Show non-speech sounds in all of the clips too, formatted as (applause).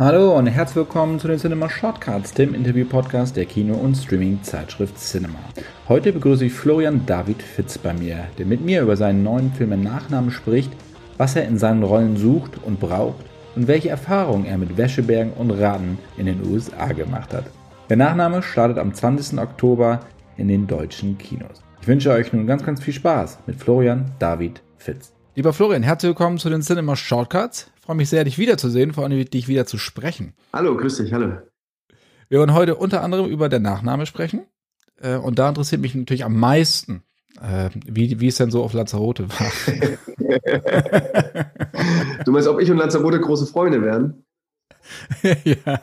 Hallo und herzlich willkommen zu den Cinema Shortcuts, dem Interview-Podcast der Kino- und Streaming-Zeitschrift Cinema. Heute begrüße ich Florian David Fitz bei mir, der mit mir über seinen neuen Film in Nachnamen spricht, was er in seinen Rollen sucht und braucht und welche Erfahrungen er mit Wäschebergen und Raten in den USA gemacht hat. Der Nachname startet am 20. Oktober in den deutschen Kinos. Ich wünsche euch nun ganz, ganz viel Spaß mit Florian David Fitz. Lieber Florian, herzlich willkommen zu den Cinema Shortcuts freue mich sehr, dich wiederzusehen, vor allem dich wieder zu sprechen. Hallo, grüß dich, hallo. Wir wollen heute unter anderem über der Nachname sprechen. Äh, und da interessiert mich natürlich am meisten, äh, wie, wie es denn so auf Lanzarote war. (laughs) du meinst, ob ich und Lanzarote große Freunde werden? (laughs) ja.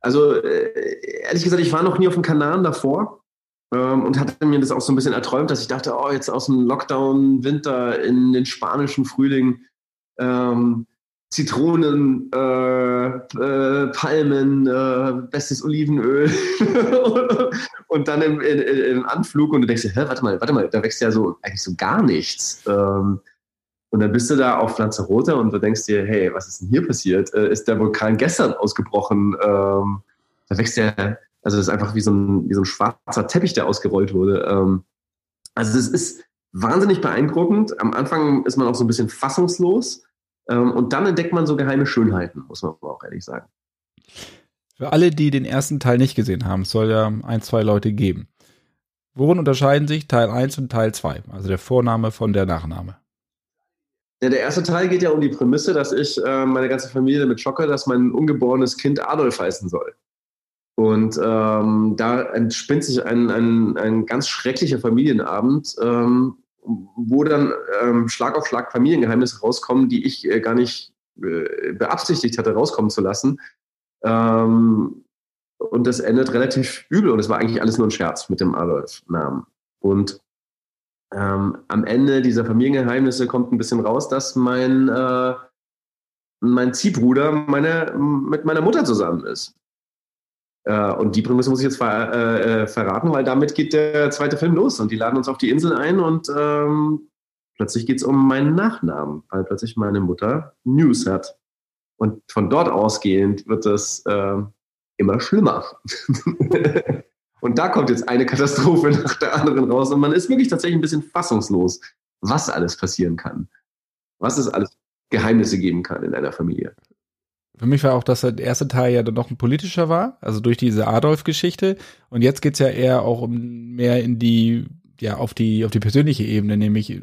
Also, äh, ehrlich gesagt, ich war noch nie auf dem Kanaren davor und hatte mir das auch so ein bisschen erträumt, dass ich dachte, oh, jetzt aus dem Lockdown, Winter in den spanischen Frühling. Ähm, Zitronen, äh, äh, Palmen, äh, bestes Olivenöl (laughs) und dann im, im, im, Anflug und du denkst hä, warte mal, warte mal, da wächst ja so eigentlich so gar nichts. Ähm, und dann bist du da auf Lanzarote und du denkst dir, hey, was ist denn hier passiert? Äh, ist der Vulkan gestern ausgebrochen? Ähm, da wächst ja, also das ist einfach wie so ein, wie so ein schwarzer Teppich, der ausgerollt wurde. Ähm, also es ist wahnsinnig beeindruckend. Am Anfang ist man auch so ein bisschen fassungslos ähm, und dann entdeckt man so geheime Schönheiten, muss man auch ehrlich sagen. Für alle, die den ersten Teil nicht gesehen haben, es soll ja ein, zwei Leute geben. Worin unterscheiden sich Teil 1 und Teil 2? Also der Vorname von der Nachname. Ja, der erste Teil geht ja um die Prämisse, dass ich äh, meine ganze Familie damit schocke, dass mein ungeborenes Kind Adolf heißen soll. Und ähm, da entspinnt sich ein, ein, ein ganz schrecklicher Familienabend, ähm, wo dann ähm, Schlag auf Schlag Familiengeheimnisse rauskommen, die ich äh, gar nicht äh, beabsichtigt hatte, rauskommen zu lassen. Ähm, und das endet relativ übel und es war eigentlich alles nur ein Scherz mit dem Adolf-Namen. Und ähm, am Ende dieser Familiengeheimnisse kommt ein bisschen raus, dass mein, äh, mein Ziehbruder meine, mit meiner Mutter zusammen ist. Äh, und die Prämisse muss ich jetzt ver äh, äh, verraten, weil damit geht der zweite Film los und die laden uns auf die Insel ein und ähm, plötzlich geht es um meinen Nachnamen, weil plötzlich meine Mutter News hat. Und von dort ausgehend wird es äh, immer schlimmer. (laughs) und da kommt jetzt eine Katastrophe nach der anderen raus und man ist wirklich tatsächlich ein bisschen fassungslos, was alles passieren kann. Was es alles Geheimnisse geben kann in einer Familie. Für mich war auch, dass der erste Teil ja dann noch ein politischer war, also durch diese Adolf-Geschichte. Und jetzt geht's ja eher auch um mehr in die, ja, auf die, auf die persönliche Ebene, nämlich,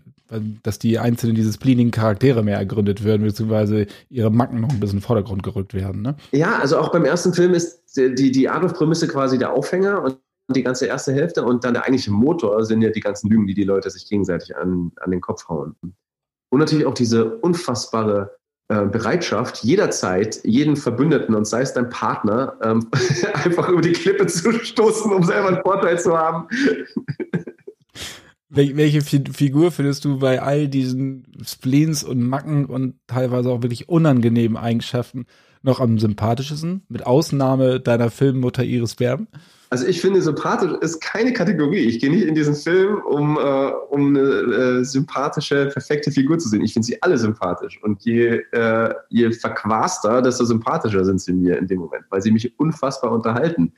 dass die einzelnen dieses bleeding Charaktere mehr ergründet werden, beziehungsweise ihre Macken noch ein bisschen in den Vordergrund gerückt werden, ne? Ja, also auch beim ersten Film ist die, die Adolf-Prämisse quasi der Aufhänger und die ganze erste Hälfte und dann der eigentliche Motor sind ja die ganzen Lügen, die die Leute sich gegenseitig an, an den Kopf hauen. Und natürlich auch diese unfassbare Bereitschaft, jederzeit jeden Verbündeten und sei es dein Partner, ähm, (laughs) einfach über die Klippe zu stoßen, um selber einen Vorteil zu haben. (laughs) Welche Figur findest du bei all diesen Spleens und Macken und teilweise auch wirklich unangenehmen Eigenschaften noch am sympathischsten, mit Ausnahme deiner Filmmutter Iris Berben? Also ich finde, sympathisch ist keine Kategorie. Ich gehe nicht in diesen Film, um, äh, um eine äh, sympathische, perfekte Figur zu sehen. Ich finde sie alle sympathisch. Und je, äh, je verquaster, desto sympathischer sind sie mir in dem Moment, weil sie mich unfassbar unterhalten.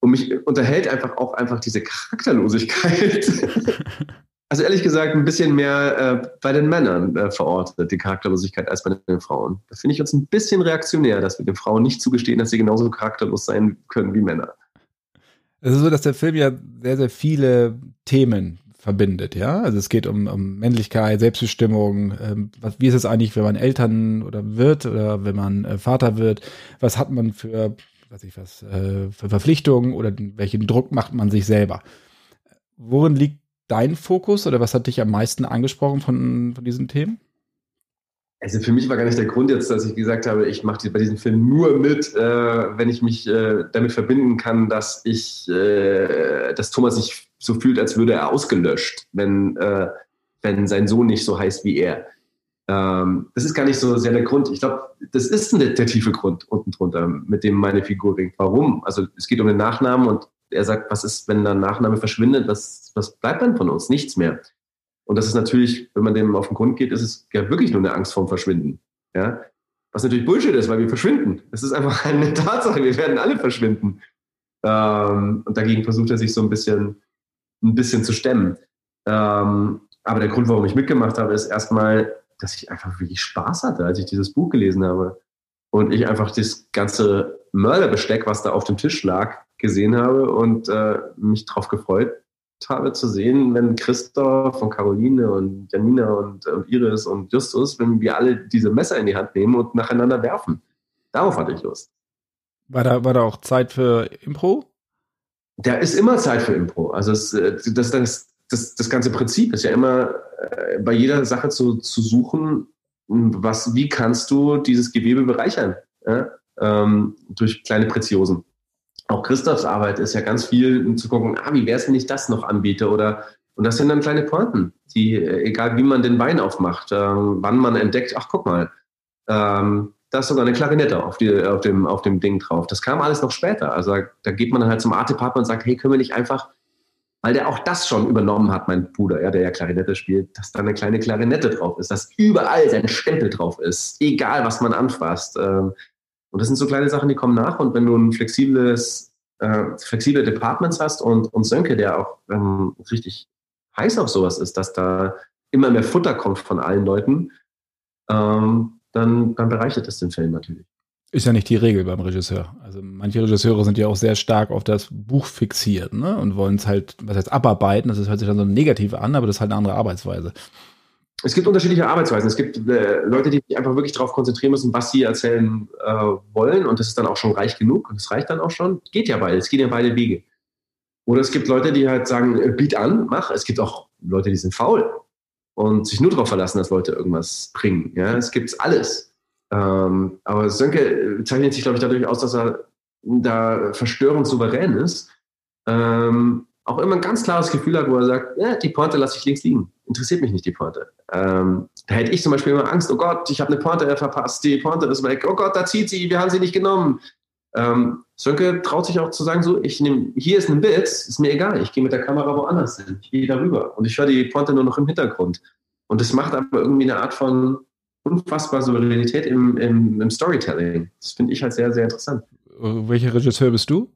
Und mich unterhält einfach auch einfach diese Charakterlosigkeit. (laughs) also ehrlich gesagt, ein bisschen mehr äh, bei den Männern äh, verortet, die Charakterlosigkeit, als bei den Frauen. Da finde ich uns ein bisschen reaktionär, dass wir den Frauen nicht zugestehen, dass sie genauso charakterlos sein können wie Männer. Es ist so, dass der Film ja sehr, sehr viele Themen verbindet, ja. Also es geht um, um Männlichkeit, Selbstbestimmung. Ähm, was, wie ist es eigentlich, wenn man Eltern oder wird oder wenn man äh, Vater wird? Was hat man für, weiß ich was, äh, für Verpflichtungen oder welchen Druck macht man sich selber? Worin liegt dein Fokus oder was hat dich am meisten angesprochen von, von diesen Themen? Also für mich war gar nicht der Grund jetzt, dass ich gesagt habe, ich mache bei diesem Film nur mit, äh, wenn ich mich äh, damit verbinden kann, dass ich, äh, dass Thomas sich so fühlt, als würde er ausgelöscht, wenn, äh, wenn sein Sohn nicht so heißt wie er. Ähm, das ist gar nicht so sehr der Grund. Ich glaube, das ist der, der tiefe Grund unten drunter, mit dem meine Figur ringt. Warum? Also es geht um den Nachnamen und er sagt, was ist, wenn der Nachname verschwindet? Was, was bleibt dann von uns? Nichts mehr. Und das ist natürlich, wenn man dem auf den Grund geht, ist es ja wirklich nur eine Angst vorm Verschwinden. Ja? Was natürlich Bullshit ist, weil wir verschwinden. Es ist einfach (laughs) eine Tatsache, wir werden alle verschwinden. Ähm, und dagegen versucht er sich so ein bisschen, ein bisschen zu stemmen. Ähm, aber der Grund, warum ich mitgemacht habe, ist erstmal, dass ich einfach wirklich Spaß hatte, als ich dieses Buch gelesen habe. Und ich einfach das ganze Mörderbesteck, was da auf dem Tisch lag, gesehen habe und äh, mich darauf gefreut habe zu sehen, wenn Christoph und Caroline und Janina und, und Iris und Justus, wenn wir alle diese Messer in die Hand nehmen und nacheinander werfen. Darauf hatte ich Lust. War da, war da auch Zeit für Impro? Da ist immer Zeit für Impro. Also es, äh, das, das, das, das ganze Prinzip ist ja immer äh, bei jeder Sache zu, zu suchen, was, wie kannst du dieses Gewebe bereichern? Ja? Ähm, durch kleine Preziosen. Auch Christophs Arbeit ist ja ganz viel um zu gucken, ah, wie wäre es, wenn ich das noch anbiete? Oder, und das sind dann kleine Pointen, die, äh, egal wie man den Wein aufmacht, ähm, wann man entdeckt, ach, guck mal, ähm, da ist sogar eine Klarinette auf, die, auf, dem, auf dem Ding drauf. Das kam alles noch später. Also da geht man dann halt zum Artepartner und sagt, hey, können wir nicht einfach, weil der auch das schon übernommen hat, mein Bruder, ja, der ja Klarinette spielt, dass da eine kleine Klarinette drauf ist, dass überall sein Stempel drauf ist, egal was man anfasst. Ähm, und das sind so kleine Sachen, die kommen nach. Und wenn du ein flexibles, äh, flexible Departments hast und, und Sönke, der auch ähm, richtig heiß auf sowas ist, dass da immer mehr Futter kommt von allen Leuten, ähm, dann, dann bereichert es den Film natürlich. Ist ja nicht die Regel beim Regisseur. Also manche Regisseure sind ja auch sehr stark auf das Buch fixiert ne? und wollen es halt, was heißt abarbeiten, das hört sich dann so negativ an, aber das ist halt eine andere Arbeitsweise. Es gibt unterschiedliche Arbeitsweisen. Es gibt äh, Leute, die sich einfach wirklich darauf konzentrieren müssen, was sie erzählen äh, wollen und das ist dann auch schon reich genug und das reicht dann auch schon. Geht ja beide, es gehen ja beide Wege. Oder es gibt Leute, die halt sagen, äh, biet an, mach. Es gibt auch Leute, die sind faul und sich nur darauf verlassen, dass Leute irgendwas bringen. Ja, es gibt alles. Ähm, aber Sönke zeichnet sich, glaube ich, dadurch aus, dass er da verstörend souverän ist. Ähm, auch immer ein ganz klares Gefühl hat, wo er sagt, ja, die Pointe lasse ich links liegen. Interessiert mich nicht die Pointe. Ähm, da hätte ich zum Beispiel immer Angst, oh Gott, ich habe eine Pointe verpasst, die Pointe ist weg, oh Gott, da zieht sie, wir haben sie nicht genommen. Ähm, Sönke traut sich auch zu sagen, so, ich nehme, hier ist ein Bild, ist mir egal, ich gehe mit der Kamera woanders hin, ich gehe darüber und ich höre die Pointe nur noch im Hintergrund. Und das macht aber irgendwie eine Art von unfassbarer Souveränität im, im, im Storytelling. Das finde ich halt sehr, sehr interessant. Welcher Regisseur bist du?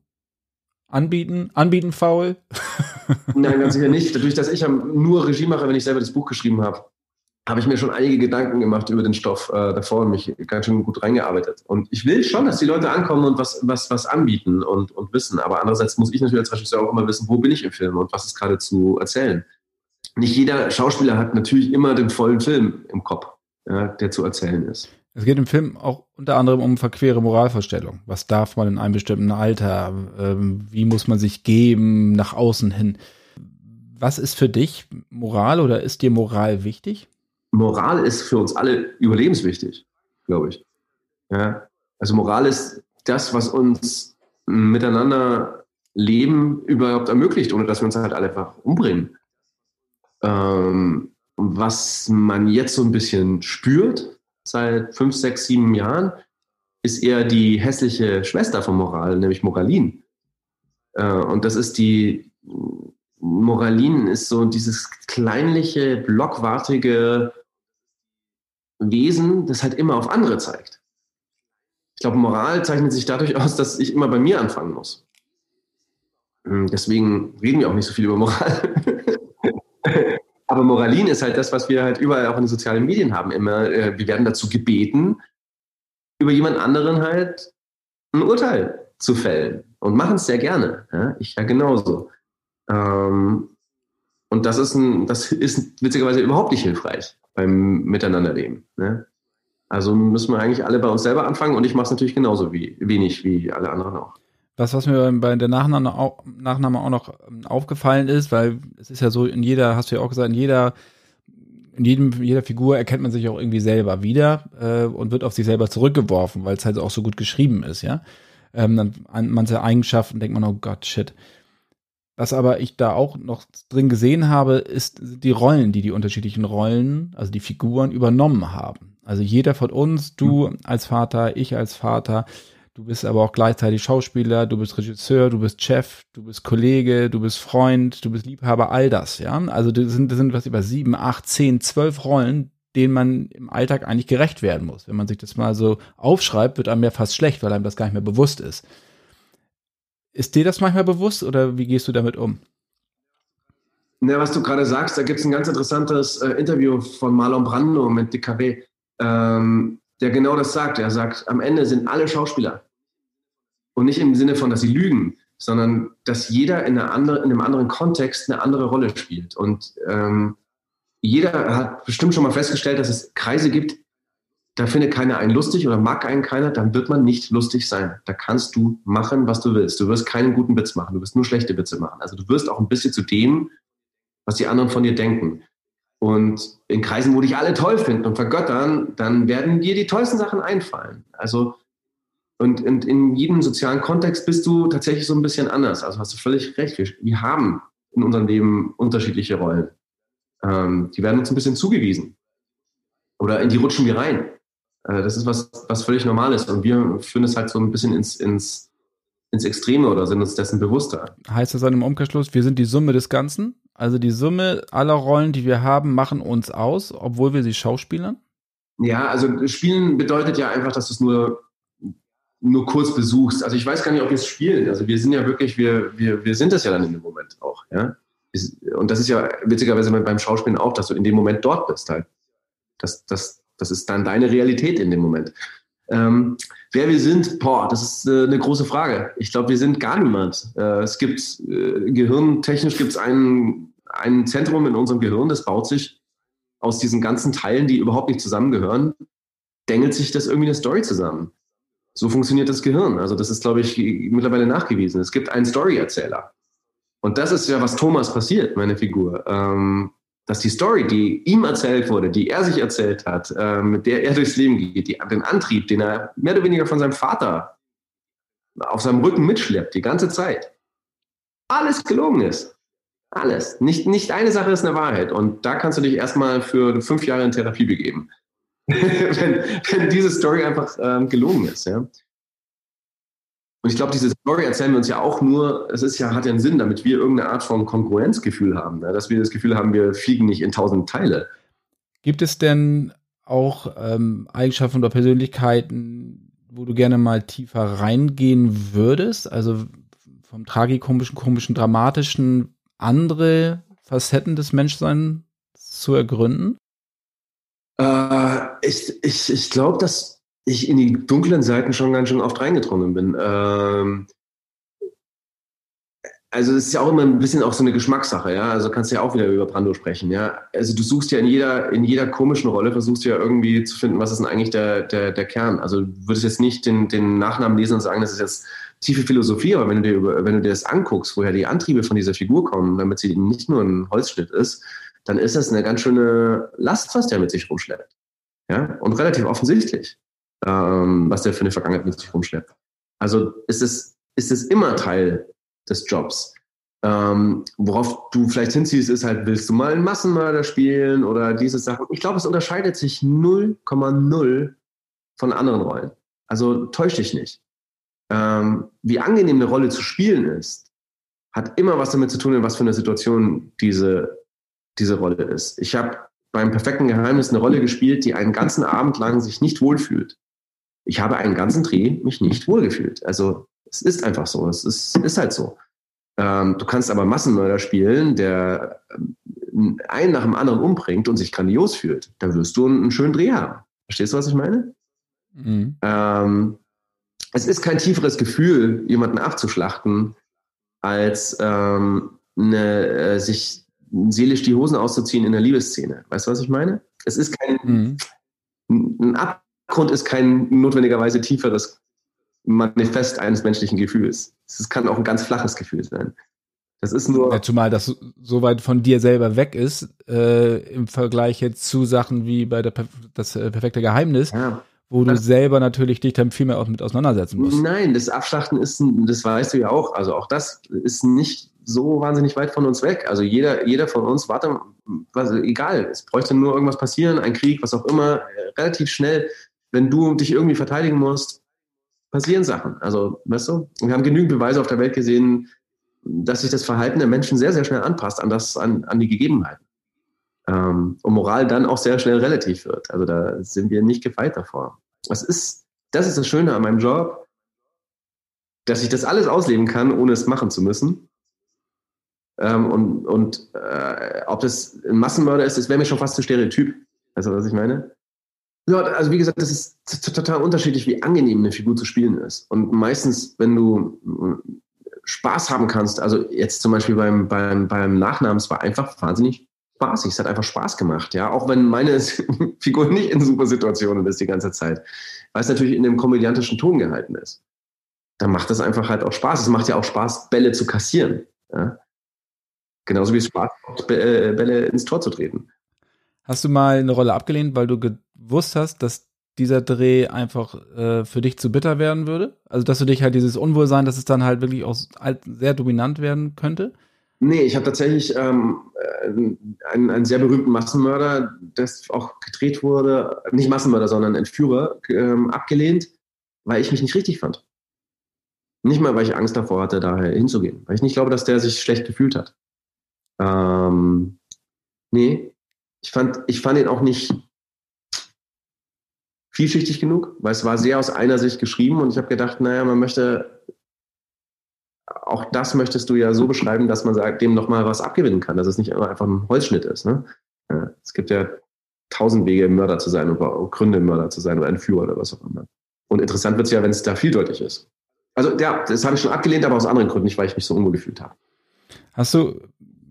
Anbieten? Anbieten faul? (laughs) Nein, ganz sicher nicht. Dadurch, dass ich nur Regie mache, wenn ich selber das Buch geschrieben habe, habe ich mir schon einige Gedanken gemacht über den Stoff äh, davor und mich ganz schön gut reingearbeitet. Und ich will schon, dass die Leute ankommen und was, was, was anbieten und, und wissen. Aber andererseits muss ich natürlich als Regisseur auch immer wissen, wo bin ich im Film und was ist gerade zu erzählen. Nicht jeder Schauspieler hat natürlich immer den vollen Film im Kopf, ja, der zu erzählen ist. Es geht im Film auch unter anderem um verquere Moralvorstellungen. Was darf man in einem bestimmten Alter? Ähm, wie muss man sich geben nach außen hin? Was ist für dich Moral oder ist dir Moral wichtig? Moral ist für uns alle überlebenswichtig, glaube ich. Ja? Also Moral ist das, was uns miteinander Leben überhaupt ermöglicht, ohne dass wir uns halt alle einfach umbringen. Ähm, was man jetzt so ein bisschen spürt, seit fünf, sechs, sieben Jahren, ist eher die hässliche Schwester von Moral, nämlich Moralin. Äh, und das ist die, Moralin ist so dieses kleinliche, blockwartige Wesen, das halt immer auf andere zeigt. Ich glaube, Moral zeichnet sich dadurch aus, dass ich immer bei mir anfangen muss. Hm, deswegen reden wir auch nicht so viel über Moral. (laughs) Aber Moralin ist halt das, was wir halt überall auch in den sozialen Medien haben. Immer, äh, wir werden dazu gebeten, über jemand anderen halt ein Urteil zu fällen und machen es sehr gerne. Ja? Ich ja genauso. Ähm, und das ist, ein, das ist witzigerweise überhaupt nicht hilfreich beim Miteinanderleben. Ne? Also müssen wir eigentlich alle bei uns selber anfangen und ich mache es natürlich genauso wie, wenig wie alle anderen auch. Was, was mir bei der Nachname auch, Nachname auch noch ähm, aufgefallen ist, weil es ist ja so, in jeder, hast du ja auch gesagt, in jeder, in jedem, jeder Figur erkennt man sich auch irgendwie selber wieder äh, und wird auf sich selber zurückgeworfen, weil es halt auch so gut geschrieben ist, ja. Ähm, dann an manche Eigenschaften denkt man, oh Gott, shit. Was aber ich da auch noch drin gesehen habe, ist die Rollen, die die unterschiedlichen Rollen, also die Figuren übernommen haben. Also jeder von uns, du mhm. als Vater, ich als Vater, Du bist aber auch gleichzeitig Schauspieler, du bist Regisseur, du bist Chef, du bist Kollege, du bist Freund, du bist Liebhaber, all das, ja. Also das sind, das sind was über sieben, acht, zehn, zwölf Rollen, denen man im Alltag eigentlich gerecht werden muss. Wenn man sich das mal so aufschreibt, wird einem ja fast schlecht, weil einem das gar nicht mehr bewusst ist. Ist dir das manchmal bewusst oder wie gehst du damit um? Ja, was du gerade sagst, da gibt es ein ganz interessantes äh, Interview von Marlon Brando mit DKW, ähm, der genau das sagt. Er sagt, am Ende sind alle Schauspieler. Und nicht im Sinne von, dass sie lügen, sondern dass jeder in, andere, in einem anderen Kontext eine andere Rolle spielt. Und ähm, jeder hat bestimmt schon mal festgestellt, dass es Kreise gibt, da findet keiner einen lustig oder mag einen keiner, dann wird man nicht lustig sein. Da kannst du machen, was du willst. Du wirst keinen guten Witz machen, du wirst nur schlechte Witze machen. Also du wirst auch ein bisschen zu dem, was die anderen von dir denken. Und in Kreisen, wo dich alle toll finden und vergöttern, dann werden dir die tollsten Sachen einfallen. Also und in, in jedem sozialen Kontext bist du tatsächlich so ein bisschen anders. Also hast du völlig recht. Wir, wir haben in unserem Leben unterschiedliche Rollen. Ähm, die werden uns ein bisschen zugewiesen. Oder in die rutschen wir rein. Äh, das ist was, was völlig normal ist. Und wir führen es halt so ein bisschen ins, ins, ins Extreme oder sind uns dessen bewusster. Heißt das dann im Umkehrschluss, wir sind die Summe des Ganzen? Also die Summe aller Rollen, die wir haben, machen uns aus, obwohl wir sie schauspielern? Ja, also Spielen bedeutet ja einfach, dass du es nur nur kurz besuchst. Also ich weiß gar nicht, ob wir es spielen. Also wir sind ja wirklich, wir, wir, wir sind das ja dann in dem Moment auch, ja. Und das ist ja witzigerweise beim Schauspielen auch, dass du in dem Moment dort bist halt. Das, das, das ist dann deine Realität in dem Moment. Ähm, wer wir sind, boah, das ist äh, eine große Frage. Ich glaube, wir sind gar niemand. Äh, es gibt äh, gehirntechnisch gibt es ein, ein Zentrum in unserem Gehirn, das baut sich aus diesen ganzen Teilen, die überhaupt nicht zusammengehören, dengelt sich das irgendwie eine Story zusammen. So funktioniert das Gehirn. Also das ist, glaube ich, mittlerweile nachgewiesen. Es gibt einen Storyerzähler. Und das ist ja, was Thomas passiert, meine Figur. Ähm, dass die Story, die ihm erzählt wurde, die er sich erzählt hat, äh, mit der er durchs Leben geht, die, den Antrieb, den er mehr oder weniger von seinem Vater auf seinem Rücken mitschleppt, die ganze Zeit, alles gelogen ist. Alles. Nicht, nicht eine Sache ist eine Wahrheit. Und da kannst du dich erstmal für fünf Jahre in Therapie begeben. (laughs) wenn, wenn diese Story einfach ähm, gelogen ist. Ja? Und ich glaube, diese Story erzählen wir uns ja auch nur, es ist ja, hat ja einen Sinn, damit wir irgendeine Art von Konkurrenzgefühl haben, ne? dass wir das Gefühl haben, wir fliegen nicht in tausend Teile. Gibt es denn auch ähm, Eigenschaften oder Persönlichkeiten, wo du gerne mal tiefer reingehen würdest? Also vom tragikomischen, komischen, dramatischen andere Facetten des Menschseins zu ergründen? Äh, ich ich, ich glaube, dass ich in die dunklen Seiten schon ganz schön oft reingedrungen bin. Ähm, also es ist ja auch immer ein bisschen auch so eine Geschmackssache, ja. Also kannst du ja auch wieder über Brando sprechen, ja. Also du suchst ja in jeder, in jeder komischen Rolle, versuchst du ja irgendwie zu finden, was ist denn eigentlich der, der, der Kern. Also du würdest jetzt nicht den, den Nachnamen lesen und sagen, das ist jetzt tiefe Philosophie, aber wenn du dir, wenn du dir das anguckst, woher die Antriebe von dieser Figur kommen, damit sie nicht nur ein Holzschnitt ist, dann ist das eine ganz schöne Last, was der mit sich rumschleppt. Ja, und relativ offensichtlich, ähm, was der für eine Vergangenheit mit sich rumschleppt. Also ist es, ist es immer Teil des Jobs. Ähm, worauf du vielleicht hinziehst, ist halt, willst du mal einen Massenmörder spielen oder diese Sachen. Ich glaube, es unterscheidet sich 0,0 von anderen Rollen. Also täusch dich nicht. Ähm, wie angenehm eine Rolle zu spielen ist, hat immer was damit zu tun, in was für eine Situation diese diese Rolle ist. Ich habe beim perfekten Geheimnis eine Rolle gespielt, die einen ganzen Abend lang sich nicht wohlfühlt. Ich habe einen ganzen Dreh mich nicht wohlgefühlt. Also es ist einfach so. Es ist, ist halt so. Ähm, du kannst aber Massenmörder spielen, der ähm, einen nach dem anderen umbringt und sich grandios fühlt. Da wirst du einen, einen schönen Dreh haben. Verstehst du, was ich meine? Mhm. Ähm, es ist kein tieferes Gefühl, jemanden abzuschlachten, als ähm, eine, äh, sich seelisch die Hosen auszuziehen in der Liebesszene. Weißt du, was ich meine? Es ist kein, mhm. ein Abgrund ist kein notwendigerweise tieferes Manifest eines menschlichen Gefühls. Es kann auch ein ganz flaches Gefühl sein. Das ist nur. Ja, zumal das so weit von dir selber weg ist, äh, im Vergleich jetzt zu Sachen wie bei der das äh, perfekte Geheimnis. Ja wo du selber natürlich dich dann viel mehr mit auseinandersetzen musst. Nein, das Abschlachten ist, das weißt du ja auch, also auch das ist nicht so wahnsinnig weit von uns weg. Also jeder, jeder von uns, warte, was, egal, es bräuchte nur irgendwas passieren, ein Krieg, was auch immer, relativ schnell, wenn du dich irgendwie verteidigen musst, passieren Sachen. Also, weißt du, wir haben genügend Beweise auf der Welt gesehen, dass sich das Verhalten der Menschen sehr, sehr schnell anpasst an das, an, an die Gegebenheiten. Ähm, und Moral dann auch sehr schnell relativ wird. Also da sind wir nicht gefeit davor. Das ist, das ist das Schöne an meinem Job, dass ich das alles ausleben kann, ohne es machen zu müssen. Ähm, und und äh, ob das ein Massenmörder ist, das wäre mir schon fast ein Stereotyp. Also, was ich meine? Ja, also wie gesagt, das ist total unterschiedlich, wie angenehm eine Figur zu spielen ist. Und meistens, wenn du äh, Spaß haben kannst, also jetzt zum Beispiel beim, beim, beim Nachnamen, es war einfach wahnsinnig spaßig. Es hat einfach Spaß gemacht, ja. Auch wenn meine (laughs) Figur nicht in super Situationen ist die ganze Zeit. Weil es natürlich in dem komödiantischen Ton gehalten ist. Dann macht das einfach halt auch Spaß. Es macht ja auch Spaß, Bälle zu kassieren. Ja? Genauso wie es Spaß macht, äh, Bälle ins Tor zu treten. Hast du mal eine Rolle abgelehnt, weil du gewusst hast, dass dieser Dreh einfach äh, für dich zu bitter werden würde? Also, dass du dich halt dieses Unwohlsein, dass es dann halt wirklich auch sehr dominant werden könnte? Nee, ich habe tatsächlich ähm, äh, einen, einen, sehr berühmten Massenmörder, das auch gedreht wurde, nicht Massenmörder, sondern Entführer, ähm, abgelehnt, weil ich mich nicht richtig fand. Nicht mal, weil ich Angst davor hatte, daher hinzugehen. Weil ich nicht glaube, dass der sich schlecht gefühlt hat. Ähm, nee, ich fand, ich fand ihn auch nicht vielschichtig genug, weil es war sehr aus einer Sicht geschrieben und ich habe gedacht, naja, man möchte, auch das möchtest du ja so beschreiben, dass man sagt, dem nochmal was abgewinnen kann, dass es nicht immer einfach ein Holzschnitt ist. Ne? Ja, es gibt ja tausend Wege, Mörder zu sein oder Gründe, Mörder zu sein oder ein Führer oder was auch immer. Und interessant wird es ja, wenn es da vieldeutig ist. Also ja, das habe ich schon abgelehnt, aber aus anderen Gründen, nicht weil ich mich so unwohl gefühlt habe. Hast du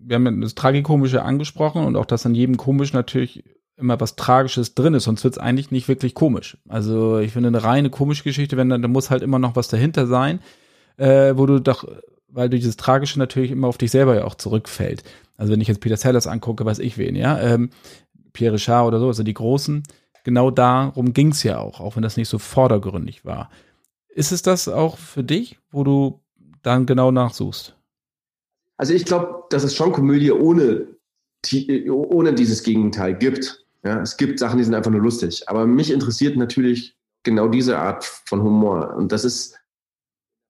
wir haben das Tragikomische angesprochen und auch, dass an jedem Komisch natürlich immer was Tragisches drin ist, sonst wird es eigentlich nicht wirklich komisch. Also ich finde eine reine komische Geschichte, wenn dann, da muss halt immer noch was dahinter sein, äh, wo du doch, weil du dieses Tragische natürlich immer auf dich selber ja auch zurückfällt. Also wenn ich jetzt Peter Sellers angucke, weiß ich wen, ja, ähm, Pierre Richard oder so, also die Großen, genau darum ging es ja auch, auch wenn das nicht so vordergründig war. Ist es das auch für dich, wo du dann genau nachsuchst? Also ich glaube, dass es schon Komödie ohne, ohne dieses Gegenteil gibt. Ja, es gibt Sachen, die sind einfach nur lustig. Aber mich interessiert natürlich genau diese Art von Humor. Und das ist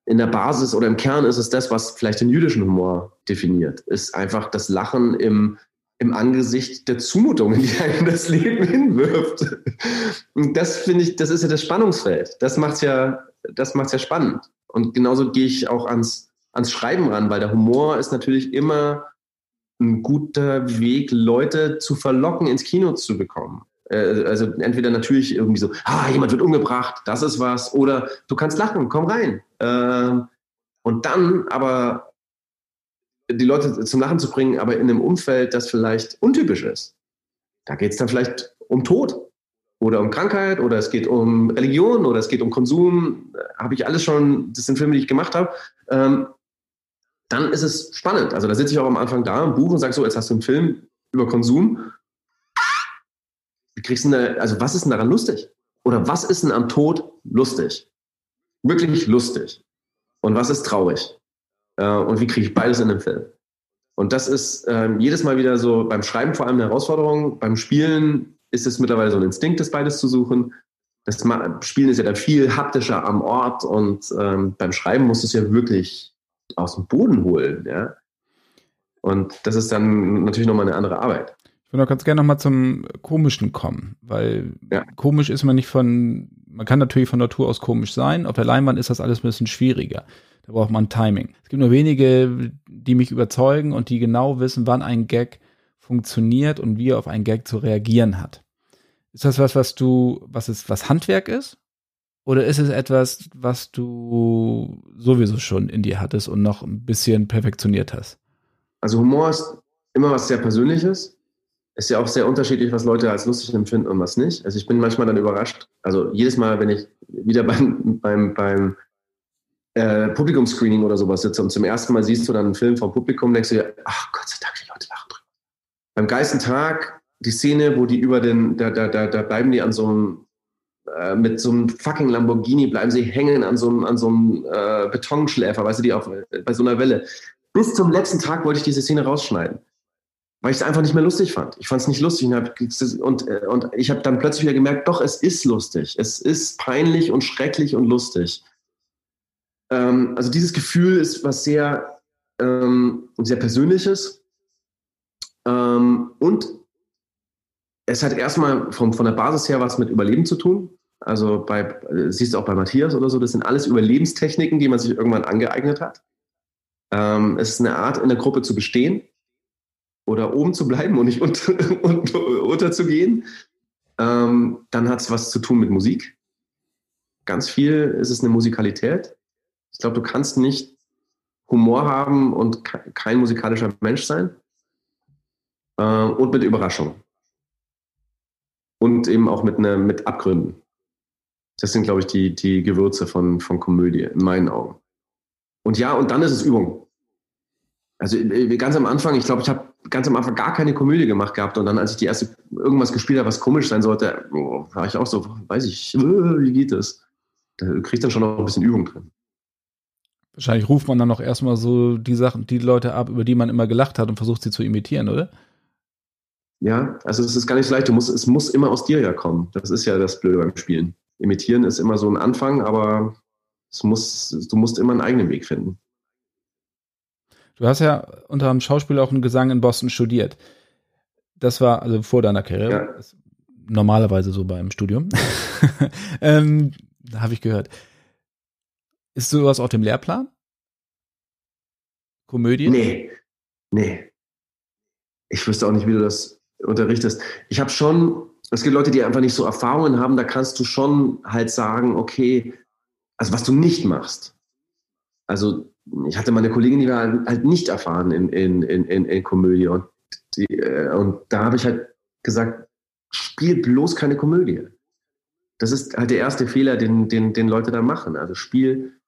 in der Basis oder im Kern ist es das, was vielleicht den jüdischen Humor definiert. Ist einfach das Lachen im, im Angesicht der Zumutungen, die einem das Leben (laughs) hinwirft. Und das finde ich, das ist ja das Spannungsfeld. Das macht's ja, das macht's ja spannend. Und genauso gehe ich auch ans, ans Schreiben ran, weil der Humor ist natürlich immer ein guter Weg, Leute zu verlocken, ins Kino zu bekommen. Äh, also entweder natürlich irgendwie so, ah, jemand wird umgebracht, das ist was, oder du kannst lachen, komm rein. Ähm, und dann aber die Leute zum Lachen zu bringen, aber in einem Umfeld, das vielleicht untypisch ist. Da geht es dann vielleicht um Tod oder um Krankheit oder es geht um Religion oder es geht um Konsum. Habe ich alles schon, das sind Filme, die ich gemacht habe. Ähm, dann ist es spannend. Also da sitze ich auch am Anfang da im Buch und sage so, jetzt hast du einen Film über Konsum. Wie kriegst du also was ist denn daran lustig? Oder was ist denn am Tod lustig? Wirklich lustig. Und was ist traurig? Äh, und wie kriege ich beides in einem Film? Und das ist äh, jedes Mal wieder so beim Schreiben vor allem eine Herausforderung. Beim Spielen ist es mittlerweile so ein Instinkt, das beides zu suchen. Das Spielen ist ja dann viel haptischer am Ort und ähm, beim Schreiben musst du es ja wirklich aus dem Boden holen, ja. Und das ist dann natürlich nochmal eine andere Arbeit. Ich würde auch ganz gerne nochmal zum Komischen kommen, weil ja. komisch ist man nicht von, man kann natürlich von Natur aus komisch sein. Auf der Leinwand ist das alles ein bisschen schwieriger. Da braucht man Timing. Es gibt nur wenige, die mich überzeugen und die genau wissen, wann ein Gag funktioniert und wie er auf einen Gag zu reagieren hat. Ist das was, was du, was ist, was Handwerk ist? Oder ist es etwas, was du sowieso schon in dir hattest und noch ein bisschen perfektioniert hast? Also Humor ist immer was sehr Persönliches. Ist ja auch sehr unterschiedlich, was Leute als lustig empfinden und was nicht. Also ich bin manchmal dann überrascht. Also jedes Mal, wenn ich wieder (laughs) beim, beim, beim äh, Publikumscreening oder sowas sitze und zum ersten Mal siehst du dann einen Film vom Publikum, denkst du dir, ach Gott sei Dank, die Leute lachen drüber. Beim Geisten Tag, die Szene, wo die über den, da, da, da, da bleiben die an so einem äh, mit so einem fucking Lamborghini bleiben sie hängen an so einem, an so einem äh, Betonschläfer, weißt du, die auf, bei so einer Welle. Bis zum letzten Tag wollte ich diese Szene rausschneiden, weil ich es einfach nicht mehr lustig fand. Ich fand es nicht lustig und, hab, und, äh, und ich habe dann plötzlich wieder gemerkt, doch, es ist lustig. Es ist peinlich und schrecklich und lustig. Ähm, also dieses Gefühl ist was sehr, ähm, sehr Persönliches ähm, und es hat erstmal vom, von der Basis her was mit Überleben zu tun. Also bei, äh, siehst du auch bei Matthias oder so, das sind alles Überlebenstechniken, die man sich irgendwann angeeignet hat. Ähm, es ist eine Art, in der Gruppe zu bestehen oder oben zu bleiben und nicht unter, (laughs) unterzugehen. Ähm, dann hat es was zu tun mit Musik. Ganz viel ist es eine Musikalität. Ich glaube, du kannst nicht Humor haben und kein musikalischer Mensch sein. Äh, und mit Überraschung. Und eben auch mit, ne, mit Abgründen. Das sind, glaube ich, die, die Gewürze von, von Komödie, in meinen Augen. Und ja, und dann ist es Übung. Also äh, ganz am Anfang, ich glaube, ich habe ganz am Anfang gar keine Komödie gemacht gehabt und dann, als ich die erste irgendwas gespielt habe, was komisch sein sollte, war ich auch so, weiß ich, äh, (laughs) wie geht das? Da kriegt dann schon noch ein bisschen Übung drin. Wahrscheinlich ruft man dann noch erstmal so die Sachen, die Leute ab, über die man immer gelacht hat und versucht sie zu imitieren, oder? Ja, also es ist gar nicht so leicht. Du musst, es muss immer aus dir ja kommen. Das ist ja das Blöde beim Spielen. Imitieren ist immer so ein Anfang, aber es muss, du musst immer einen eigenen Weg finden. Du hast ja unter dem Schauspiel auch einen Gesang in Boston studiert. Das war also vor deiner Karriere. Ja. Normalerweise so beim Studium. (laughs) ähm, Habe ich gehört. Ist sowas auf dem Lehrplan? Komödie? Nee. Nee. Ich wüsste auch nicht, wie du das unterrichtest. Ich habe schon, es gibt Leute, die einfach nicht so Erfahrungen haben, da kannst du schon halt sagen, okay, also was du nicht machst. Also ich hatte meine Kollegin, die war halt nicht erfahren in, in, in, in, Komödie. Und, die, äh, und da habe ich halt gesagt, spiel bloß keine Komödie. Das ist halt der erste Fehler, den, den, den Leute da machen. Also spiel,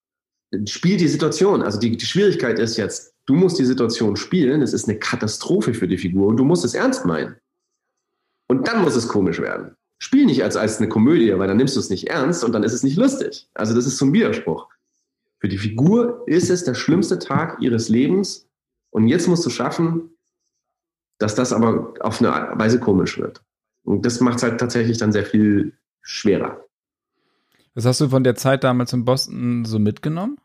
spiel die Situation. Also die, die Schwierigkeit ist jetzt, du musst die Situation spielen, es ist eine Katastrophe für die Figur und du musst es ernst meinen. Und dann muss es komisch werden. Spiel nicht als, als eine Komödie, weil dann nimmst du es nicht ernst und dann ist es nicht lustig. Also das ist so ein Widerspruch. Für die Figur ist es der schlimmste Tag ihres Lebens und jetzt musst du schaffen, dass das aber auf eine Weise komisch wird. Und das macht es halt tatsächlich dann sehr viel schwerer. Was hast du von der Zeit damals in Boston so mitgenommen?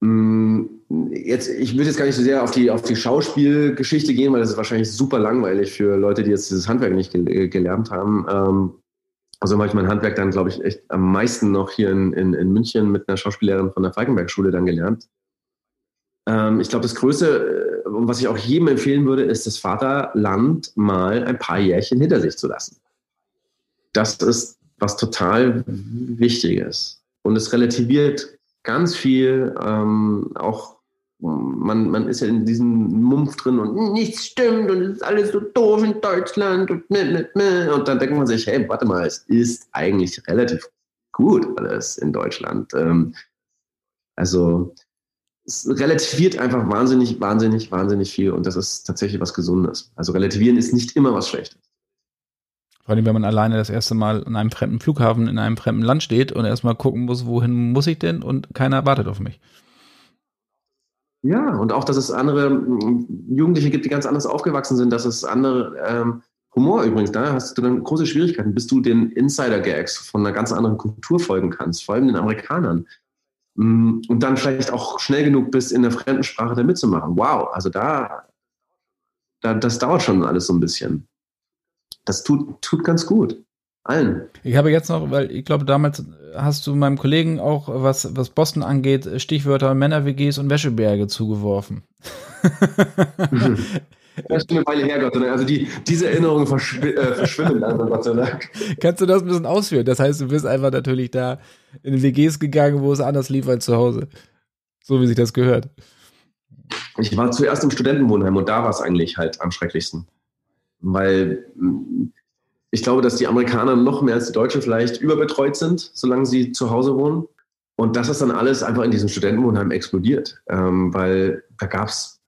Mm, jetzt, ich würde jetzt gar nicht so sehr auf die, auf die Schauspielgeschichte gehen, weil das ist wahrscheinlich super langweilig für Leute, die jetzt dieses Handwerk nicht gelernt haben. Ähm, also mache ich mein Handwerk dann, glaube ich, echt am meisten noch hier in, in, in München mit einer Schauspiellehrerin von der Falkenberg-Schule dann gelernt. Ähm, ich glaube, das Größte, äh, was ich auch jedem empfehlen würde, ist, das Vaterland mal ein paar Jährchen hinter sich zu lassen. Das ist was total Wichtiges. Und es relativiert ganz viel, ähm, auch man, man ist ja in diesem Mumpf drin und nichts stimmt und es ist alles so doof in Deutschland und, mit, mit, mit. und dann denkt man sich, hey, warte mal, es ist eigentlich relativ gut alles in Deutschland. Ähm, also es relativiert einfach wahnsinnig, wahnsinnig, wahnsinnig viel und das ist tatsächlich was Gesundes. Also relativieren ist nicht immer was Schlechtes. Vor allem, wenn man alleine das erste Mal in einem fremden Flughafen in einem fremden Land steht und erstmal gucken muss, wohin muss ich denn und keiner wartet auf mich. Ja, und auch, dass es andere Jugendliche gibt, die ganz anders aufgewachsen sind, dass es andere ähm, Humor übrigens, da hast du dann große Schwierigkeiten, bis du den Insider-Gags von einer ganz anderen Kultur folgen kannst, vor allem den Amerikanern. Mm, und dann vielleicht auch schnell genug bist, in der fremden Sprache da mitzumachen. Wow, also da, da das dauert schon alles so ein bisschen. Das tut, tut ganz gut allen. Ich habe jetzt noch, weil ich glaube, damals hast du meinem Kollegen auch, was, was Boston angeht, Stichwörter Männer-WGs und Wäscheberge zugeworfen. Das (laughs) ist eine Weile her, Gott sei Dank. Also die, diese Erinnerungen verschw äh, verschwimmen dann, Gott sei Dank. Kannst du das ein bisschen ausführen? Das heißt, du bist einfach natürlich da in den WGs gegangen, wo es anders lief als zu Hause. So wie sich das gehört. Ich war zuerst im Studentenwohnheim und da war es eigentlich halt am schrecklichsten. Weil ich glaube, dass die Amerikaner noch mehr als die Deutschen vielleicht überbetreut sind, solange sie zu Hause wohnen. Und das ist dann alles einfach in diesem Studentenwohnheim explodiert, ähm, weil da gab es,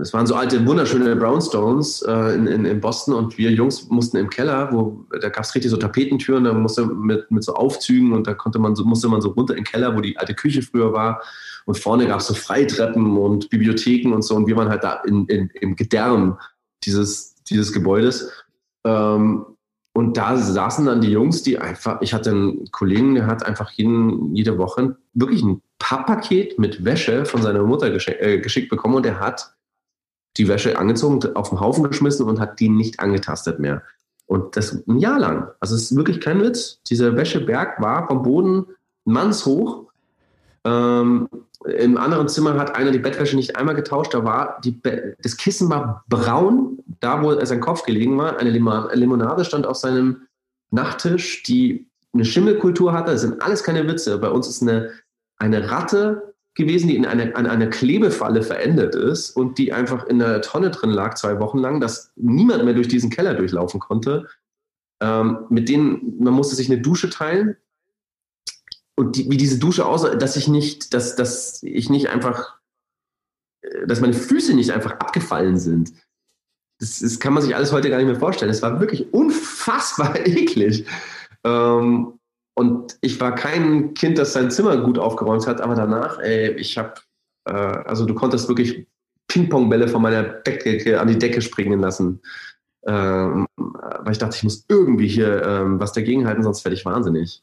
es waren so alte, wunderschöne Brownstones äh, in, in, in, Boston und wir Jungs mussten im Keller, wo da gab es richtig so Tapetentüren, da musste mit, mit so Aufzügen und da konnte man so, musste man so runter in den Keller, wo die alte Küche früher war. Und vorne gab es so Freitreppen und Bibliotheken und so. Und wir waren halt da in, in, im Gedärm dieses, dieses Gebäudes. Ähm, und da saßen dann die Jungs, die einfach, ich hatte einen Kollegen, der hat einfach jeden, jede Woche wirklich ein Papppaket mit Wäsche von seiner Mutter geschick, äh, geschickt bekommen und er hat die Wäsche angezogen, auf den Haufen geschmissen und hat die nicht angetastet mehr. Und das ein Jahr lang. Also es ist wirklich kein Witz. Dieser Wäscheberg war vom Boden mannshoch. Ähm, Im anderen Zimmer hat einer die Bettwäsche nicht einmal getauscht. Da war die das Kissen war braun, da wo sein Kopf gelegen war. Eine Limonade stand auf seinem Nachttisch, die eine Schimmelkultur hatte. Das sind alles keine Witze. Bei uns ist eine, eine Ratte gewesen, die in eine, an einer Klebefalle verendet ist und die einfach in der Tonne drin lag, zwei Wochen lang, dass niemand mehr durch diesen Keller durchlaufen konnte. Ähm, mit denen, man musste sich eine Dusche teilen. Und die, wie diese Dusche aussah, dass ich nicht, dass, dass ich nicht einfach, äh, dass meine Füße nicht einfach abgefallen sind. Das, das kann man sich alles heute gar nicht mehr vorstellen. Es war wirklich unfassbar (laughs) eklig. Ähm, und ich war kein Kind, das sein Zimmer gut aufgeräumt hat, aber danach, ey, ich habe, äh, also du konntest wirklich Ping-Pong-Bälle von meiner Bettdecke an die Decke springen lassen. Ähm, weil ich dachte, ich muss irgendwie hier ähm, was dagegen halten, sonst werde ich wahnsinnig.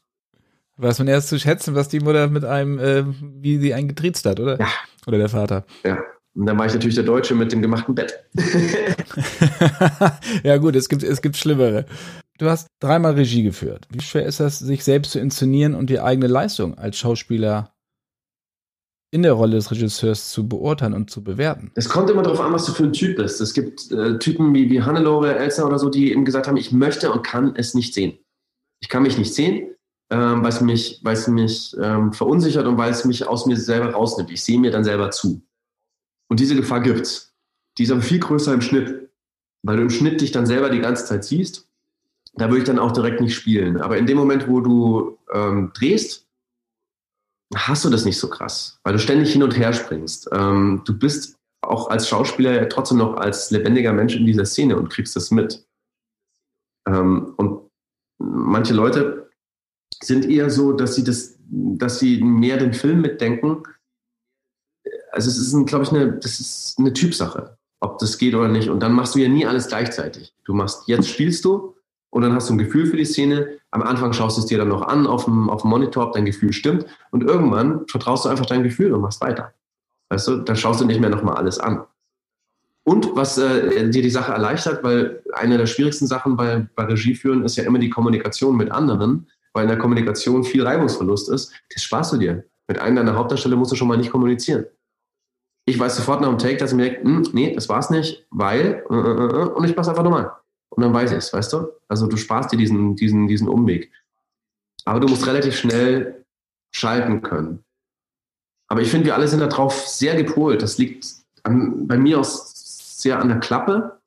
Weiß man erst zu schätzen, was die Mutter mit einem, äh, wie sie einen getriezt hat, oder? Ja. Oder der Vater. Ja. Und dann war ich natürlich der Deutsche mit dem gemachten Bett. (laughs) ja, gut, es gibt, es gibt Schlimmere. Du hast dreimal Regie geführt. Wie schwer ist das, sich selbst zu inszenieren und die eigene Leistung als Schauspieler in der Rolle des Regisseurs zu beurteilen und zu bewerten? Es kommt immer darauf an, was du für ein Typ bist. Es gibt äh, Typen wie, wie Hannelore, Elsa oder so, die eben gesagt haben, ich möchte und kann es nicht sehen. Ich kann mich nicht sehen, ähm, weil es mich, weil es mich ähm, verunsichert und weil es mich aus mir selber rausnimmt. Ich sehe mir dann selber zu. Und diese Gefahr gibt's. Die ist aber viel größer im Schnitt, weil du im Schnitt dich dann selber die ganze Zeit siehst da würde ich dann auch direkt nicht spielen. Aber in dem Moment, wo du ähm, drehst, hast du das nicht so krass, weil du ständig hin und her springst. Ähm, du bist auch als Schauspieler trotzdem noch als lebendiger Mensch in dieser Szene und kriegst das mit. Ähm, und manche Leute sind eher so, dass sie das, dass sie mehr den Film mitdenken. Also es ist, glaube ich, eine, das ist eine Typsache, ob das geht oder nicht. Und dann machst du ja nie alles gleichzeitig. Du machst, jetzt spielst du und dann hast du ein Gefühl für die Szene. Am Anfang schaust du es dir dann noch an auf dem, auf dem Monitor, ob dein Gefühl stimmt. Und irgendwann vertraust du einfach dein Gefühl und machst weiter. Weißt du, dann schaust du nicht mehr nochmal alles an. Und was äh, dir die Sache erleichtert, weil eine der schwierigsten Sachen bei, bei Regie führen ist ja immer die Kommunikation mit anderen, weil in der Kommunikation viel Reibungsverlust ist. Das sparst du dir. Mit einem deiner Hauptdarsteller musst du schon mal nicht kommunizieren. Ich weiß sofort nach dem Take, dass ich mir denke, hm, nee, das war's nicht, weil, äh, äh, äh und ich mach's einfach nochmal. Und dann weiß ich es, weißt du? Also du sparst dir diesen, diesen, diesen Umweg. Aber du musst relativ schnell schalten können. Aber ich finde, wir alle sind darauf sehr gepolt. Das liegt an, bei mir auch sehr an der Klappe.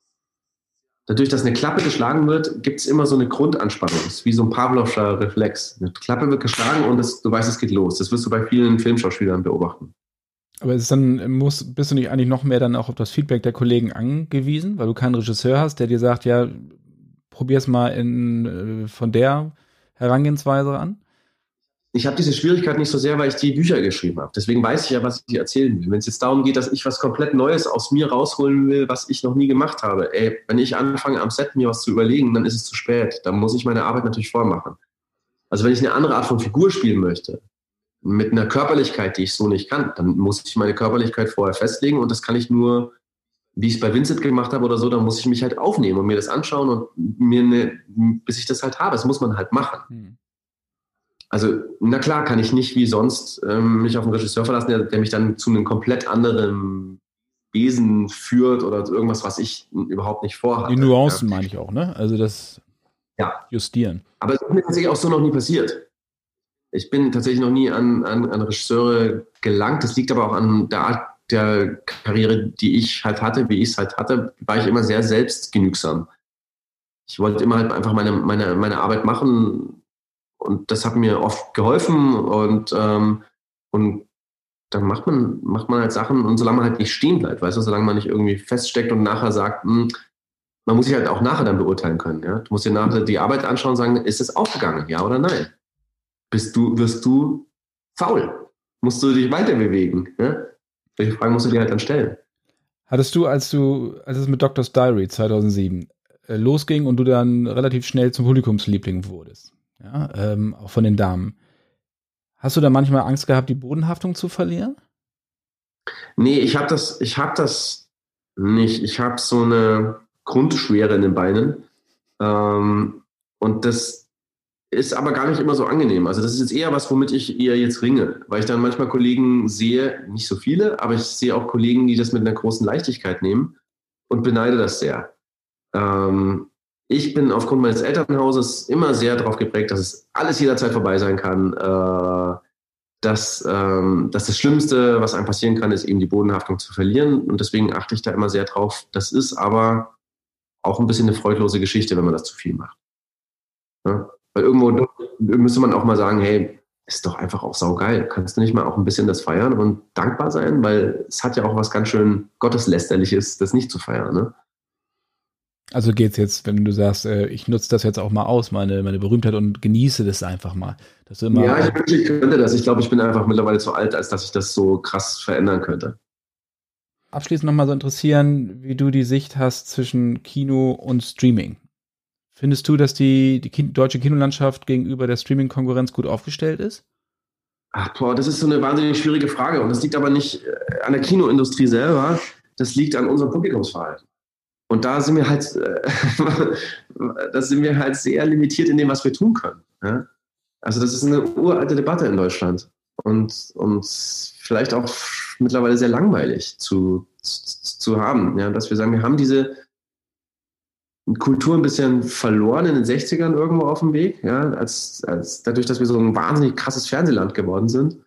Dadurch, dass eine Klappe geschlagen wird, gibt es immer so eine Grundanspannung. Das ist wie so ein Pavlovscher Reflex. Eine Klappe wird geschlagen und das, du weißt, es geht los. Das wirst du bei vielen Filmschauspielern beobachten. Aber ist dann, muss, bist du nicht eigentlich noch mehr dann auch auf das Feedback der Kollegen angewiesen, weil du keinen Regisseur hast, der dir sagt, ja, probier's mal in, äh, von der Herangehensweise an? Ich habe diese Schwierigkeit nicht so sehr, weil ich die Bücher geschrieben habe. Deswegen weiß ich ja, was ich erzählen will. Wenn es jetzt darum geht, dass ich was komplett Neues aus mir rausholen will, was ich noch nie gemacht habe, ey, wenn ich anfange am Set mir was zu überlegen, dann ist es zu spät. Dann muss ich meine Arbeit natürlich vormachen. Also wenn ich eine andere Art von Figur spielen möchte, mit einer Körperlichkeit, die ich so nicht kann, dann muss ich meine Körperlichkeit vorher festlegen und das kann ich nur, wie ich es bei Vincent gemacht habe oder so, dann muss ich mich halt aufnehmen und mir das anschauen und mir eine, bis ich das halt habe. Das muss man halt machen. Hm. Also, na klar, kann ich nicht wie sonst ähm, mich auf einen Regisseur verlassen, der, der mich dann zu einem komplett anderen Wesen führt oder irgendwas, was ich überhaupt nicht vorhabe. Die Nuancen ja. meine ich auch, ne? Also das ja. Justieren. Aber es ist mir tatsächlich auch so noch nie passiert ich bin tatsächlich noch nie an, an, an Regisseure gelangt. Das liegt aber auch an der Art der Karriere, die ich halt hatte, wie ich es halt hatte, war ich immer sehr selbstgenügsam. Ich wollte immer halt einfach meine, meine, meine Arbeit machen und das hat mir oft geholfen und, ähm, und dann macht man, macht man halt Sachen und solange man halt nicht stehen bleibt, weißt du, solange man nicht irgendwie feststeckt und nachher sagt, mh, hm, man muss sich halt auch nachher dann beurteilen können. Ja? Du musst dir nachher die Arbeit anschauen und sagen, ist es aufgegangen, ja oder nein? Bist du, wirst du faul. Musst du dich weiter bewegen. Ja? Welche Fragen musst du dir halt dann stellen? Hattest du, als du, als es mit Doctor's Diary 2007 äh, losging und du dann relativ schnell zum Publikumsliebling wurdest, ja, ähm, auch von den Damen, hast du da manchmal Angst gehabt, die Bodenhaftung zu verlieren? Nee, ich habe das, ich habe das nicht. Ich habe so eine Grundschwere in den Beinen. Ähm, und das ist aber gar nicht immer so angenehm. Also das ist jetzt eher was, womit ich eher jetzt ringe, weil ich dann manchmal Kollegen sehe, nicht so viele, aber ich sehe auch Kollegen, die das mit einer großen Leichtigkeit nehmen und beneide das sehr. Ähm, ich bin aufgrund meines Elternhauses immer sehr darauf geprägt, dass es alles jederzeit vorbei sein kann. Äh, dass, ähm, dass das Schlimmste, was einem passieren kann, ist eben die Bodenhaftung zu verlieren. Und deswegen achte ich da immer sehr drauf. Das ist aber auch ein bisschen eine freudlose Geschichte, wenn man das zu viel macht. Ja? Weil irgendwo müsste man auch mal sagen, hey, ist doch einfach auch saugeil. Kannst du nicht mal auch ein bisschen das feiern und dankbar sein? Weil es hat ja auch was ganz schön Gotteslästerliches, das nicht zu feiern. Ne? Also geht's jetzt, wenn du sagst, äh, ich nutze das jetzt auch mal aus, meine, meine Berühmtheit und genieße das einfach mal. Dass immer, ja, ich ich könnte das. Ich glaube, ich bin einfach mittlerweile zu alt, als dass ich das so krass verändern könnte. Abschließend nochmal so interessieren, wie du die Sicht hast zwischen Kino und Streaming. Findest du, dass die, die Kin deutsche Kinolandschaft gegenüber der Streaming-Konkurrenz gut aufgestellt ist? Ach, boah, das ist so eine wahnsinnig schwierige Frage. Und das liegt aber nicht äh, an der Kinoindustrie selber, das liegt an unserem Publikumsverhalten. Und da sind wir halt, äh, (laughs) da sind wir halt sehr limitiert in dem, was wir tun können. Ja? Also das ist eine uralte Debatte in Deutschland und, und vielleicht auch mittlerweile sehr langweilig zu, zu, zu haben. Ja? Dass wir sagen, wir haben diese Kultur ein bisschen verloren in den 60ern irgendwo auf dem Weg, ja? als, als dadurch, dass wir so ein wahnsinnig krasses Fernsehland geworden sind.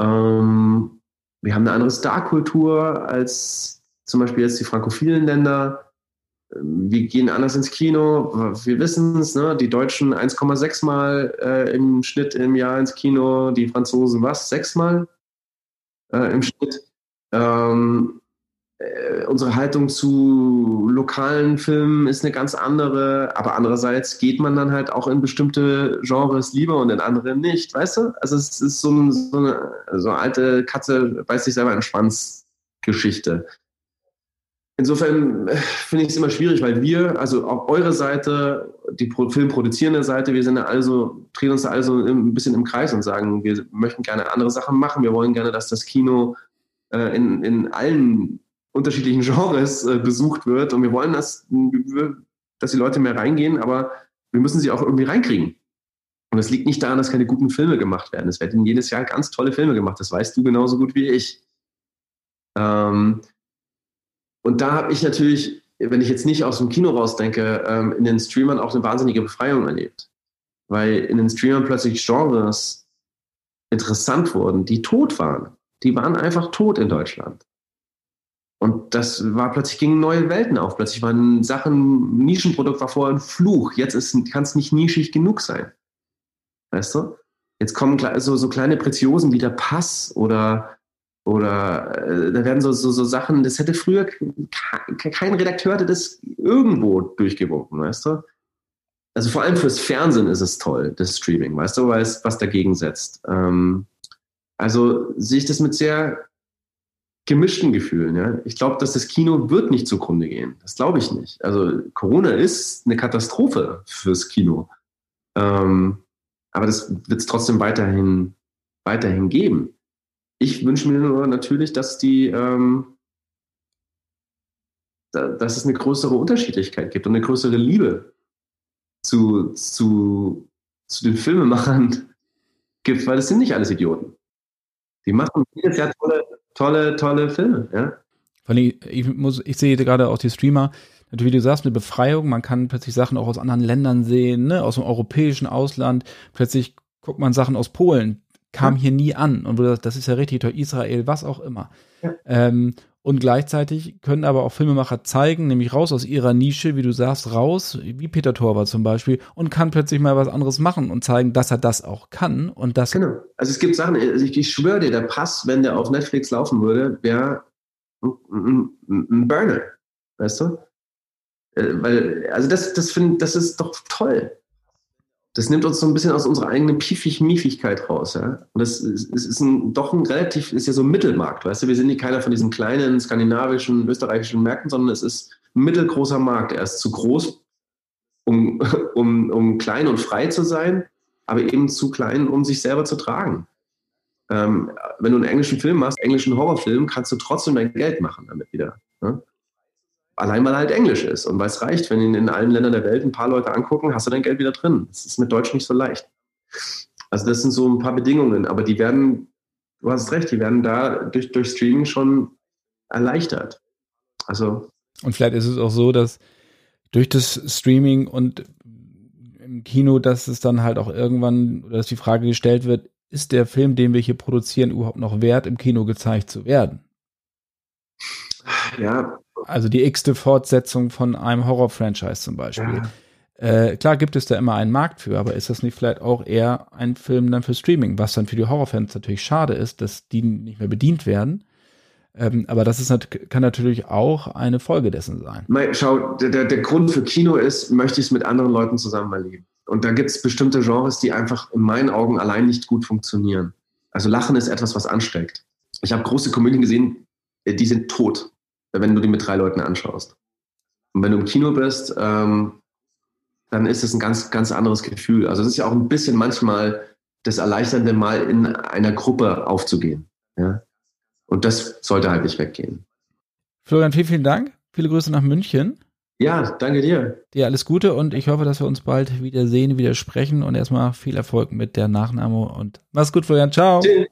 Ähm, wir haben eine andere Star-Kultur als zum Beispiel jetzt die frankophilen Länder. Wir gehen anders ins Kino. Wir wissen es, ne? die Deutschen 1,6 Mal äh, im Schnitt im Jahr ins Kino, die Franzosen was? Sechs Mal äh, im Schnitt. Ähm, äh, unsere Haltung zu lokalen Filmen ist eine ganz andere, aber andererseits geht man dann halt auch in bestimmte Genres lieber und in andere nicht, weißt du? Also es ist so, ein, so eine, so eine alte Katze beißt sich selber in den Schwanz Geschichte. Insofern äh, finde ich es immer schwierig, weil wir, also auf eure Seite, die filmproduzierende Seite, wir sind ja also, drehen uns da also ein bisschen im Kreis und sagen, wir möchten gerne andere Sachen machen. Wir wollen gerne, dass das Kino äh, in, in allen unterschiedlichen (laughs) Genres äh, besucht wird und wir wollen, dass, dass die Leute mehr reingehen, aber wir müssen sie auch irgendwie reinkriegen. Und es liegt nicht daran, dass keine guten Filme gemacht werden. Es werden jedes Jahr ganz tolle Filme gemacht. Das weißt du genauso gut wie ich. Ähm, und da habe ich natürlich, wenn ich jetzt nicht aus dem Kino rausdenke, ähm, in den Streamern auch eine wahnsinnige Befreiung erlebt. Weil in den Streamern plötzlich Genres interessant wurden, die tot waren. Die waren einfach tot in Deutschland. Und das war plötzlich gingen neue Welten auf. Plötzlich waren Sachen, Nischenprodukt war vorher ein Fluch. Jetzt kann es nicht nischig genug sein. Weißt du? Jetzt kommen so, so kleine Preziosen wie der Pass oder oder äh, da werden so, so, so Sachen, das hätte früher kein Redakteur hätte das irgendwo durchgewunken, weißt du? Also vor allem fürs Fernsehen ist es toll, das Streaming, weißt du, weil es was dagegen setzt. Ähm, also sehe ich das mit sehr gemischten Gefühlen. Ja? Ich glaube, dass das Kino wird nicht zugrunde gehen. Das glaube ich nicht. Also Corona ist eine Katastrophe fürs Kino. Ähm, aber das wird es trotzdem weiterhin, weiterhin geben. Ich wünsche mir nur natürlich, dass die, ähm, da, dass es eine größere Unterschiedlichkeit gibt und eine größere Liebe zu, zu, zu den Filmemachern (laughs) gibt, weil es sind nicht alles Idioten. Die machen jedes Jahr tolle, tolle, tolle Filme, ja. Ich, muss, ich sehe gerade auch die Streamer, natürlich, wie du sagst, eine Befreiung. Man kann plötzlich Sachen auch aus anderen Ländern sehen, ne? aus dem europäischen Ausland. Plötzlich guckt man Sachen aus Polen, kam ja. hier nie an. Und das ist ja richtig toll, Israel, was auch immer. Ja. Ähm, und gleichzeitig können aber auch Filmemacher zeigen, nämlich raus aus ihrer Nische, wie du sagst, raus, wie Peter Torwart zum Beispiel, und kann plötzlich mal was anderes machen und zeigen, dass er das auch kann. Und das genau. Also es gibt Sachen, also ich, ich schwöre dir, der Pass, wenn der auf Netflix laufen würde, wäre ein, ein, ein Burner. Weißt du? Äh, weil, also das, das finde das ist doch toll das nimmt uns so ein bisschen aus unserer eigenen Piefig-Miefigkeit raus. Ja? Und das ist, ist ein, doch ein relativ, ist ja so ein Mittelmarkt, weißt du, wir sind nicht keiner von diesen kleinen skandinavischen, österreichischen Märkten, sondern es ist ein mittelgroßer Markt. Er ist zu groß, um, (laughs) um, um klein und frei zu sein, aber eben zu klein, um sich selber zu tragen. Ähm, wenn du einen englischen Film machst, englischen Horrorfilm, kannst du trotzdem dein Geld machen damit wieder. Ne? Allein weil halt Englisch ist und weil es reicht, wenn ihn in allen Ländern der Welt ein paar Leute angucken, hast du dein Geld wieder drin. Das ist mit Deutsch nicht so leicht. Also das sind so ein paar Bedingungen, aber die werden, du hast recht, die werden da durch, durch Streaming schon erleichtert. Also. Und vielleicht ist es auch so, dass durch das Streaming und im Kino, dass es dann halt auch irgendwann, dass die Frage gestellt wird, ist der Film, den wir hier produzieren, überhaupt noch wert, im Kino gezeigt zu werden? Ja. Also die x-te Fortsetzung von einem Horror-Franchise zum Beispiel. Ja. Äh, klar gibt es da immer einen Markt für, aber ist das nicht vielleicht auch eher ein Film dann für Streaming, was dann für die Horrorfans natürlich schade ist, dass die nicht mehr bedient werden. Ähm, aber das ist, kann natürlich auch eine Folge dessen sein. Schau, der, der Grund für Kino ist, möchte ich es mit anderen Leuten zusammen erleben. Und da gibt es bestimmte Genres, die einfach in meinen Augen allein nicht gut funktionieren. Also Lachen ist etwas, was ansteckt. Ich habe große Komödien gesehen, äh, die sind tot, wenn du die mit drei Leuten anschaust. Und wenn du im Kino bist, ähm, dann ist es ein ganz, ganz anderes Gefühl. Also es ist ja auch ein bisschen manchmal das Erleichternde, mal in einer Gruppe aufzugehen. Ja? Und das sollte halt nicht weggehen. Florian, vielen, vielen Dank. Viele Grüße nach München. Ja, danke dir. Dir alles Gute und ich hoffe, dass wir uns bald wieder sehen, wieder sprechen und erstmal viel Erfolg mit der Nachnahme und mach's gut, Florian. Ciao. Tschüss.